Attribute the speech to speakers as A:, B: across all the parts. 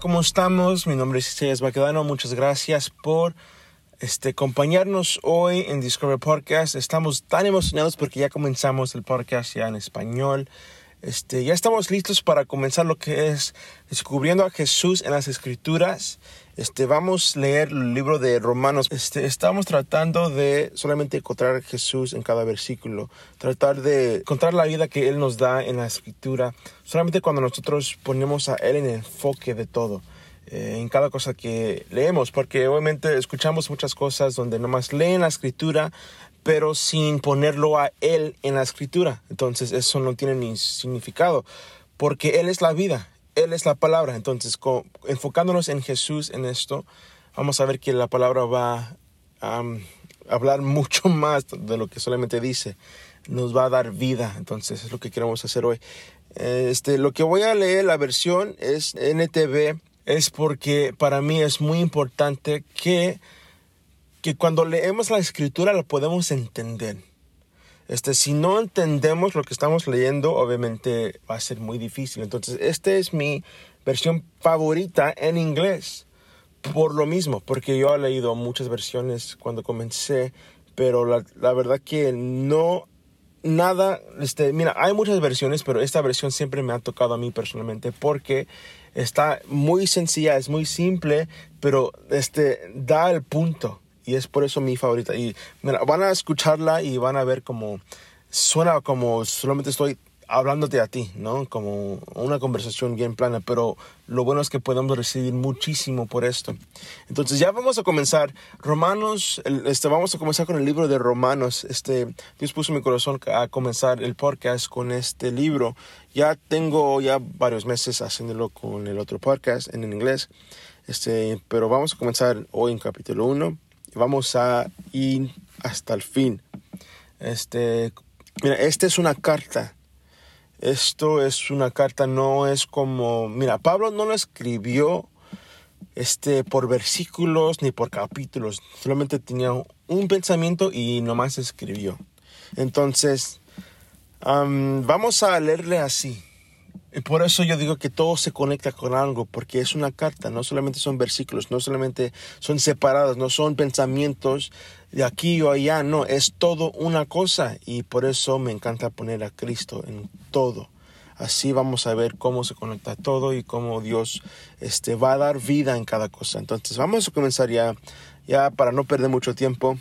A: ¿cómo estamos? Mi nombre es Isaías Baquedano. Muchas gracias por este, acompañarnos hoy en Discover Podcast. Estamos tan emocionados porque ya comenzamos el podcast en español. Este, ya estamos listos para comenzar lo que es descubriendo a Jesús en las Escrituras. Este, vamos a leer el libro de Romanos. Este, estamos tratando de solamente encontrar a Jesús en cada versículo, tratar de encontrar la vida que Él nos da en la Escritura, solamente cuando nosotros ponemos a Él en el enfoque de todo. Eh, en cada cosa que leemos, porque obviamente escuchamos muchas cosas donde nomás leen la escritura, pero sin ponerlo a Él en la escritura. Entonces eso no tiene ni significado, porque Él es la vida, Él es la palabra. Entonces enfocándonos en Jesús en esto, vamos a ver que la palabra va a hablar mucho más de lo que solamente dice. Nos va a dar vida. Entonces es lo que queremos hacer hoy. Este, lo que voy a leer, la versión es NTV, es porque para mí es muy importante que que cuando leemos la escritura lo podemos entender. Este, si no entendemos lo que estamos leyendo, obviamente va a ser muy difícil. Entonces, esta es mi versión favorita en inglés. Por lo mismo, porque yo he leído muchas versiones cuando comencé, pero la, la verdad que no, nada, este, mira, hay muchas versiones, pero esta versión siempre me ha tocado a mí personalmente porque está muy sencilla, es muy simple, pero este, da el punto y es por eso mi favorita. Y van a escucharla y van a ver como suena como solamente estoy hablándote a ti, ¿no? Como una conversación bien plana, pero lo bueno es que podemos recibir muchísimo por esto. Entonces ya vamos a comenzar. Romanos, este, vamos a comenzar con el libro de Romanos. Este, Dios puso mi corazón a comenzar el podcast con este libro. Ya tengo ya varios meses haciéndolo con el otro podcast en inglés. Este, pero vamos a comenzar hoy en capítulo 1 vamos a ir hasta el fin. Este, mira, esta es una carta. Esto es una carta, no es como, mira, Pablo no lo escribió este, por versículos ni por capítulos, solamente tenía un pensamiento y nomás escribió. Entonces, vamos a leerle así. Y por eso yo digo que todo se conecta con algo, porque es una carta, no solamente son versículos, no solamente son separados, no son pensamientos de aquí o allá, no, es todo una cosa y por eso me encanta poner a Cristo en todo. Así vamos a ver cómo se conecta todo y cómo Dios este, va a dar vida en cada cosa. Entonces vamos a comenzar ya, ya para no perder mucho tiempo.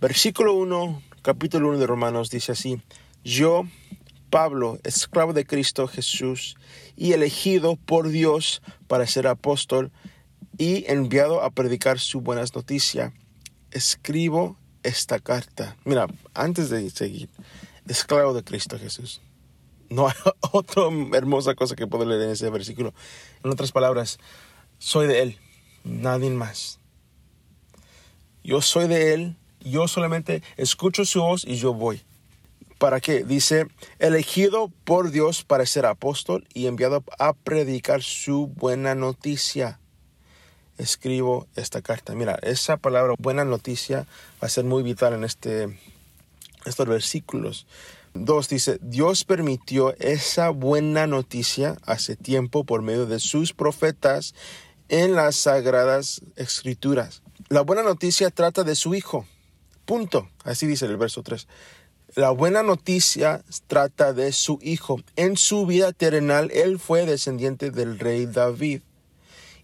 A: Versículo 1, capítulo 1 de Romanos dice así, yo Pablo, esclavo de Cristo Jesús y elegido por Dios para ser apóstol y enviado a predicar su buenas noticias, escribo esta carta. Mira, antes de seguir, esclavo de Cristo Jesús. No hay otra hermosa cosa que puedo leer en ese versículo. En otras palabras, soy de Él, nadie más. Yo soy de Él, yo solamente escucho su voz y yo voy. ¿Para qué? Dice, elegido por Dios para ser apóstol y enviado a predicar su buena noticia. Escribo esta carta. Mira, esa palabra buena noticia va a ser muy vital en este, estos versículos. Dos dice, Dios permitió esa buena noticia hace tiempo por medio de sus profetas en las sagradas escrituras. La buena noticia trata de su Hijo. Punto. Así dice el verso 3. La buena noticia trata de su hijo. En su vida terrenal, él fue descendiente del rey David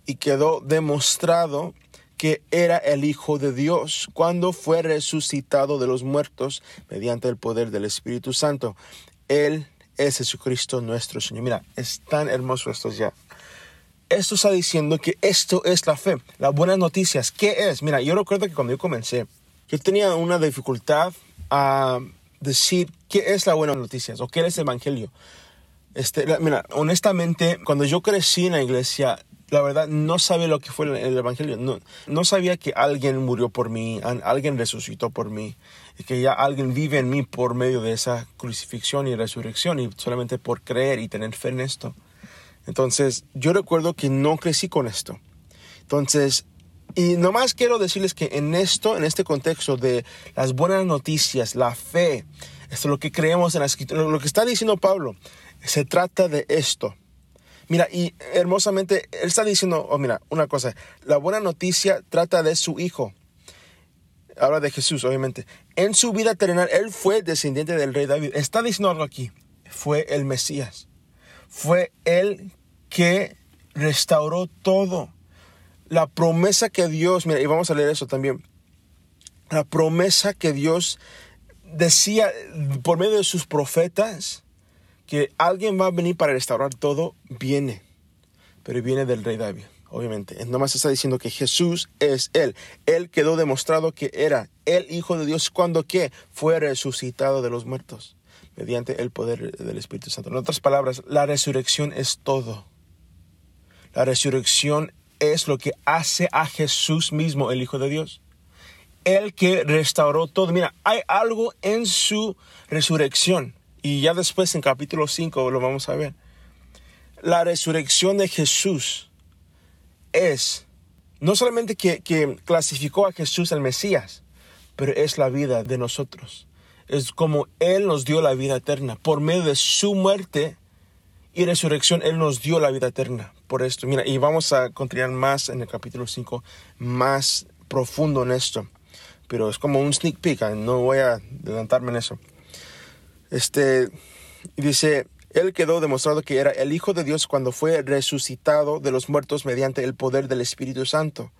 A: y quedó demostrado que era el Hijo de Dios cuando fue resucitado de los muertos mediante el poder del Espíritu Santo. Él es Jesucristo nuestro Señor. Mira, es tan hermoso esto ya. Esto está diciendo que esto es la fe, las buenas noticias. ¿Qué es? Mira, yo recuerdo que cuando yo comencé, yo tenía una dificultad a decir qué es la buena noticia o qué es el evangelio. Este, mira, honestamente, cuando yo crecí en la iglesia, la verdad no sabía lo que fue el, evangelio. No, no sabía que alguien murió por mí, alguien resucitó por mí, y que ya alguien vive en mí por medio de esa crucifixión y resurrección y solamente por creer y tener fe en esto. Entonces, yo recuerdo que no crecí con esto. Entonces, y nomás quiero decirles que en esto, en este contexto de las buenas noticias, la fe, esto es lo que creemos en la escritura, lo que está diciendo Pablo, se trata de esto. Mira, y hermosamente, él está diciendo, oh, mira, una cosa, la buena noticia trata de su hijo. Habla de Jesús, obviamente. En su vida terrenal, él fue descendiente del rey David. Está diciendo algo aquí. Fue el Mesías. Fue él que restauró todo. La promesa que Dios, mira, y vamos a leer eso también. La promesa que Dios decía por medio de sus profetas que alguien va a venir para restaurar todo, viene. Pero viene del rey David, obviamente. Nomás está diciendo que Jesús es Él. Él quedó demostrado que era el Hijo de Dios cuando que fue resucitado de los muertos mediante el poder del Espíritu Santo. En otras palabras, la resurrección es todo. La resurrección es lo que hace a Jesús mismo, el Hijo de Dios. El que restauró todo. Mira, hay algo en su resurrección. Y ya después en capítulo 5 lo vamos a ver. La resurrección de Jesús es no solamente que, que clasificó a Jesús el Mesías, pero es la vida de nosotros. Es como Él nos dio la vida eterna. Por medio de su muerte y resurrección, Él nos dio la vida eterna. Por esto, mira, y vamos a continuar más en el capítulo 5, más profundo en esto. Pero es como un sneak peek, ¿eh? no voy a adelantarme en eso. Este, dice, él quedó demostrado que era el Hijo de Dios cuando fue resucitado de los muertos mediante el poder del Espíritu Santo.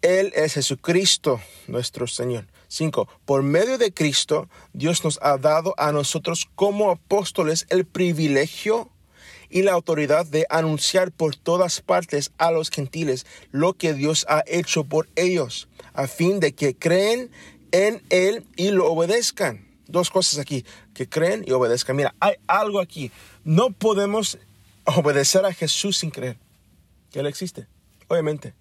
A: Él es Jesucristo, nuestro Señor. 5. Por medio de Cristo, Dios nos ha dado a nosotros como apóstoles el privilegio y la autoridad de anunciar por todas partes a los gentiles lo que Dios ha hecho por ellos, a fin de que creen en Él y lo obedezcan. Dos cosas aquí, que creen y obedezcan. Mira, hay algo aquí. No podemos obedecer a Jesús sin creer que Él existe, obviamente.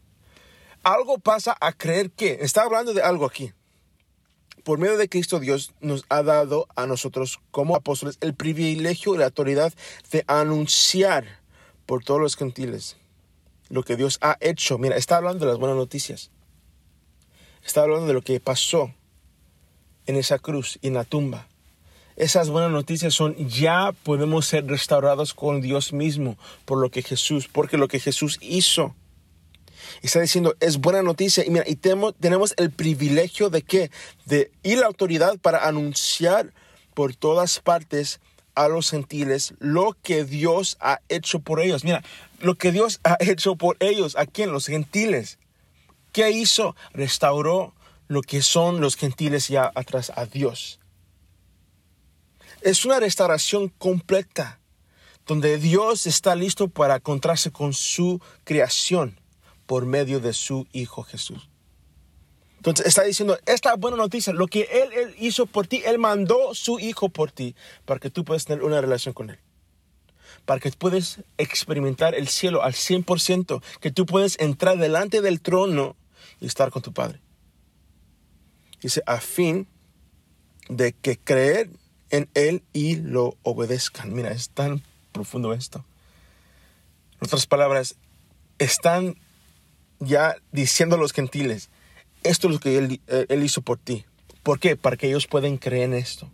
A: Algo pasa a creer que, está hablando de algo aquí por medio de Cristo Dios nos ha dado a nosotros como apóstoles el privilegio y la autoridad de anunciar por todos los gentiles lo que Dios ha hecho. Mira, está hablando de las buenas noticias. Está hablando de lo que pasó en esa cruz y en la tumba. Esas buenas noticias son ya podemos ser restaurados con Dios mismo por lo que Jesús, porque lo que Jesús hizo está diciendo, es buena noticia. Y mira, y tenemos, tenemos el privilegio de qué? De ir la autoridad para anunciar por todas partes a los gentiles lo que Dios ha hecho por ellos. Mira, lo que Dios ha hecho por ellos, ¿a quién? Los gentiles. ¿Qué hizo? Restauró lo que son los gentiles ya atrás a Dios. Es una restauración completa, donde Dios está listo para encontrarse con su creación por medio de su Hijo Jesús. Entonces está diciendo, esta buena noticia, lo que él, hizo por ti, Él mandó su Hijo por ti para que tú puedas tener una relación con Él. Para que puedas experimentar el cielo al 100%, que tú puedes entrar delante del trono y estar con tu Padre. Dice, a fin de que creer en Él y lo obedezcan. Mira, es tan profundo esto. En otras palabras, están ya diciendo a los gentiles, esto es lo que él, eh, él, hizo por ti. ¿Por qué? Para que ellos puedan creer en esto.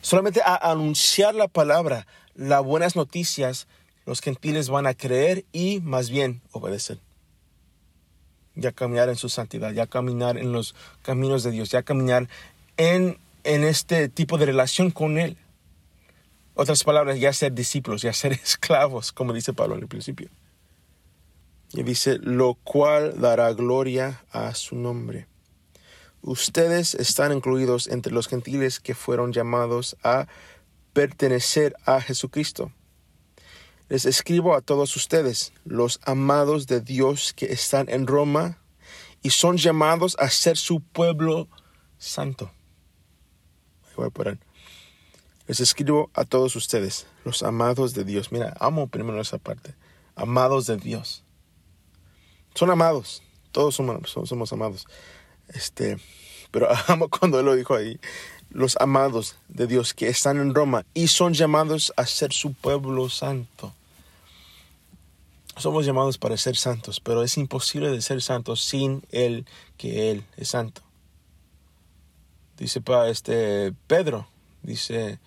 A: Solamente a anunciar la palabra, las buenas noticias, los gentiles van a creer y más bien obedecer. Ya caminar en su santidad, ya caminar en los caminos de Dios, ya caminar en, en este tipo de relación con Él. Otras palabras, ya ser discípulos, ya ser esclavos, como dice Pablo en el principio. Y dice, lo cual dará gloria a su nombre. Ustedes están incluidos entre los gentiles que fueron llamados a pertenecer a Jesucristo. Les escribo a todos ustedes, los amados de Dios que están en Roma y son llamados a ser su pueblo santo. Les escribo a todos ustedes, los amados de Dios. Mira, amo primero esa parte. Amados de Dios son amados. Todos somos, amados. Este, pero amo cuando él lo dijo ahí. Los amados de Dios que están en Roma y son llamados a ser su pueblo santo. Somos llamados para ser santos, pero es imposible de ser santos sin Él, que Él es santo. Dice para este Pedro, dice,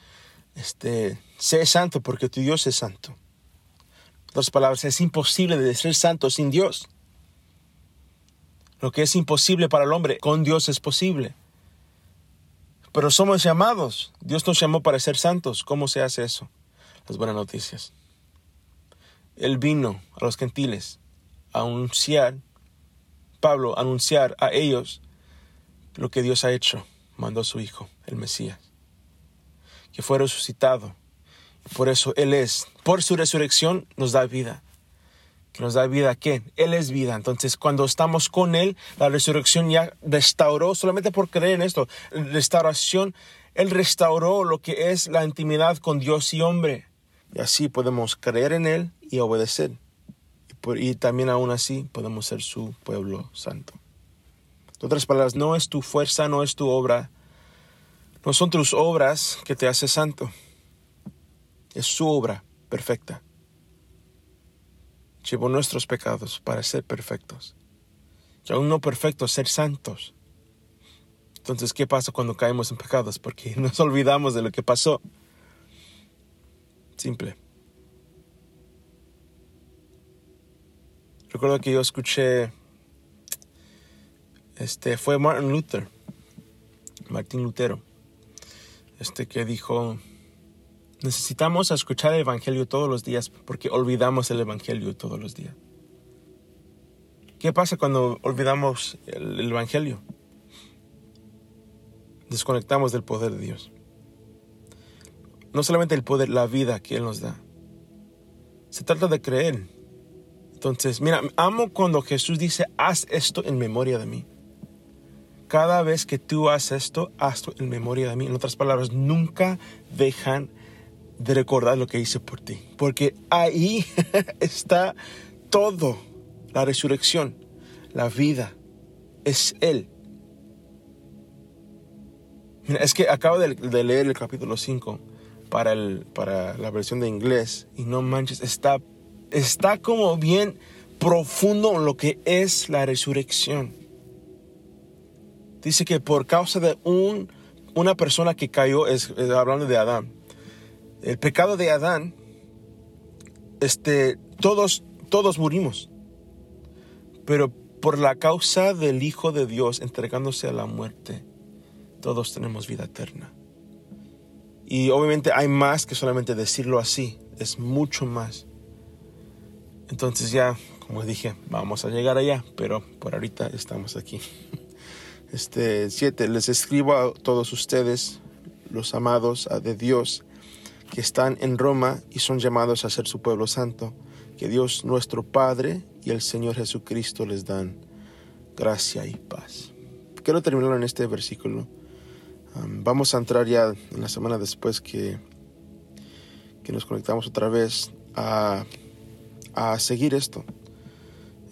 A: este, sé santo porque tu Dios es santo. otras palabras, es imposible de ser santo sin Dios. Lo que es imposible para el hombre, con Dios es posible. Pero somos llamados. Dios nos llamó para ser santos. ¿Cómo se hace eso? Las buenas noticias. Él vino a los gentiles a anunciar, Pablo, anunciar a ellos lo que Dios ha hecho. Mandó a su Hijo, el Mesías, que fue resucitado. Por eso Él es, por su resurrección, nos da vida que nos da vida, ¿qué? Él es vida. Entonces, cuando estamos con Él, la resurrección ya restauró, solamente por creer en esto, restauración, Él restauró lo que es la intimidad con Dios y hombre. Y así podemos creer en Él y obedecer. Y, y también aún así podemos ser su pueblo santo. En otras palabras, no es tu fuerza, no es tu obra, no son tus obras que te hace santo. Es su obra perfecta llevó nuestros pecados para ser perfectos. Y aún no perfectos, ser santos. Entonces, ¿qué pasa cuando caemos en pecados? Porque nos olvidamos de lo que pasó. Simple. Recuerdo que yo escuché, este, fue Martin Luther, Martín Lutero, este que dijo, Necesitamos escuchar el Evangelio todos los días porque olvidamos el Evangelio todos los días. ¿Qué pasa cuando olvidamos el, Evangelio? Desconectamos del poder de Dios. No solamente el poder, la vida que Él nos da. Se trata de creer. Entonces, mira, amo cuando Jesús dice, haz esto en memoria de mí. Cada vez que tú haces esto, hazlo en memoria de mí. En otras palabras, nunca dejan de recordar lo que hice por ti. Porque ahí está todo. La resurrección, la vida, es Él. es que acabo de, leer el capítulo 5 para, para la versión de inglés y no manches, está, está como bien profundo lo que es la resurrección. Dice que por causa de un, una persona que cayó, es hablando de Adán, el pecado de Adán, este, todos, todos murimos. Pero por la causa del Hijo de Dios entregándose a la muerte, todos tenemos vida eterna. Y obviamente hay más que solamente decirlo así, es mucho más. Entonces ya, como dije, vamos a llegar allá, pero por ahorita estamos aquí. Este 7, les escribo a todos ustedes, los amados de Dios, que están en Roma y son llamados a ser su pueblo santo. Que Dios nuestro Padre y el Señor Jesucristo les dan gracia y paz. Quiero terminar en este versículo. vamos a entrar ya en la semana después que, que nos conectamos otra vez a, a seguir esto.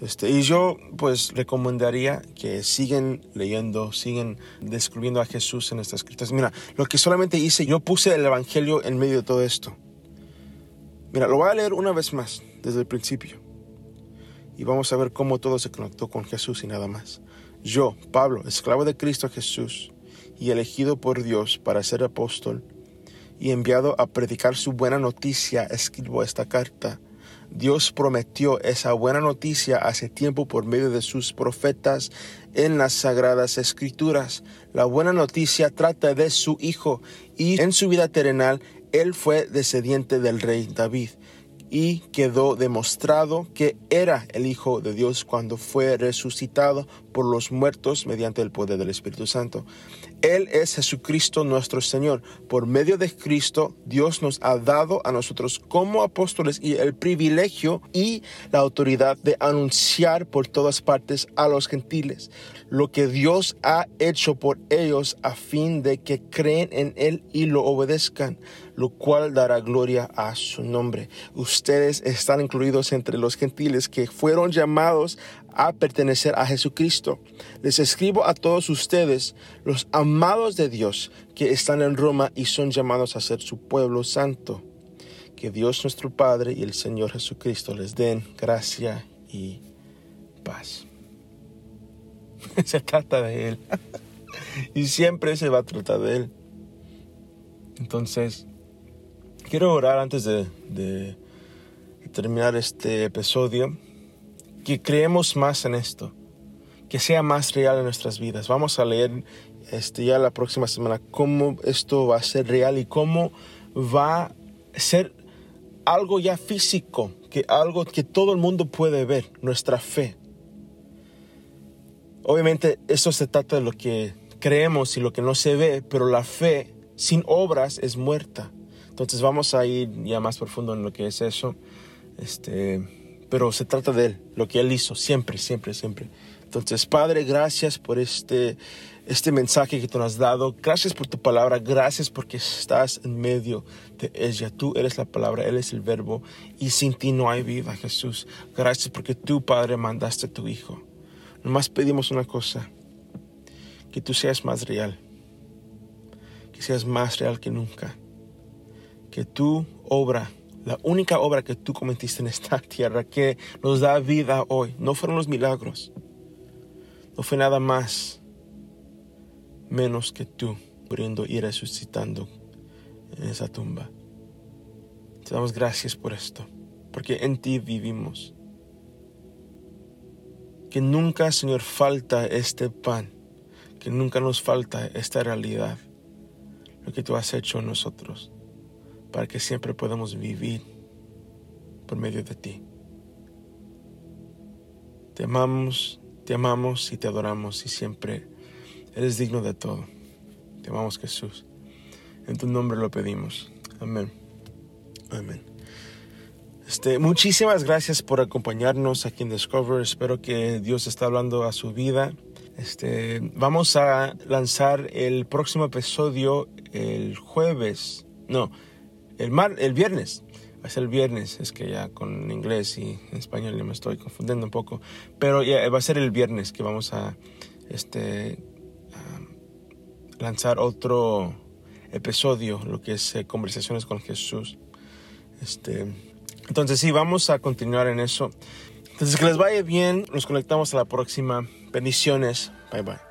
A: Este, y yo pues recomendaría que siguen leyendo, siguen descubriendo a Jesús en estas escritas. Mira, lo que solamente hice, yo puse el Evangelio en medio de todo esto. Mira, lo voy a leer una vez más, desde el principio. Y vamos a ver cómo todo se conectó con Jesús y nada más. Yo, Pablo, esclavo de Cristo Jesús, y elegido por Dios para ser apóstol, y enviado a predicar su buena noticia, escribo esta carta Dios prometió esa buena noticia hace tiempo por medio de sus profetas en las sagradas escrituras. La buena noticia trata de su Hijo y en su vida terrenal él fue descendiente del rey David y quedó demostrado que era el Hijo de Dios cuando fue resucitado por los muertos mediante el poder del Espíritu Santo. Él es Jesucristo nuestro Señor. Por medio de Cristo, Dios nos ha dado a nosotros como apóstoles y el privilegio y la autoridad de anunciar por todas partes a los gentiles lo que Dios ha hecho por ellos a fin de que creen en Él y lo obedezcan, lo cual dará gloria a su nombre. Ustedes están incluidos entre los gentiles que fueron llamados a pertenecer a Jesucristo. Les escribo a todos ustedes, los amados de Dios, que están en Roma y son llamados a ser su pueblo santo. Que Dios nuestro Padre y el Señor Jesucristo les den gracia y paz. se trata de Él. y siempre se va a tratar de Él. Entonces, quiero orar antes de, de terminar este episodio, que creemos más en esto, que sea más real en nuestras vidas. Vamos a leer este, ya la próxima semana cómo esto va a ser real y cómo va a ser algo ya físico, que algo que todo el mundo puede ver, nuestra fe. Obviamente esto se trata de lo que creemos y lo que no se ve, pero la fe sin obras es muerta. Entonces vamos a ir ya más profundo en lo que es eso. Este, pero se trata de Él, lo que Él hizo, siempre, siempre, siempre. Entonces, Padre, gracias por este, este mensaje que tú nos has dado. Gracias por tu palabra. Gracias porque estás en medio de ella. Tú eres la palabra, Él es el verbo. Y sin ti no hay vida, Jesús. Gracias porque tú, Padre, mandaste a tu Hijo. Nomás pedimos una cosa. Que tú seas más real. Que seas más real que nunca. Que tu obra la única obra que tú cometiste en esta tierra que nos da vida hoy no fueron los milagros, no fue nada más menos que tú muriendo y resucitando en esa tumba. Te damos gracias por esto, porque en ti vivimos. Que nunca, Señor, falta este pan, que nunca nos falta esta realidad, lo que tú has hecho en nosotros, para que siempre podamos vivir por medio de ti. Te amamos te amamos y te adoramos y siempre eres digno de todo. Te amamos Jesús. En tu nombre lo pedimos. Amén. Amén. Este, muchísimas gracias por acompañarnos aquí en Discover. Espero que Dios está hablando a su vida. Este, vamos a lanzar el próximo episodio el jueves. No, el, mar, el viernes ser el viernes, es que ya con inglés y español ya me estoy confundiendo un poco, pero ya va a ser el viernes que vamos a este lanzar otro episodio, lo que es eh, conversaciones con Jesús. Este, entonces sí, vamos a continuar en eso. Entonces que les vaya bien, nos conectamos a la próxima. Bendiciones, bye bye.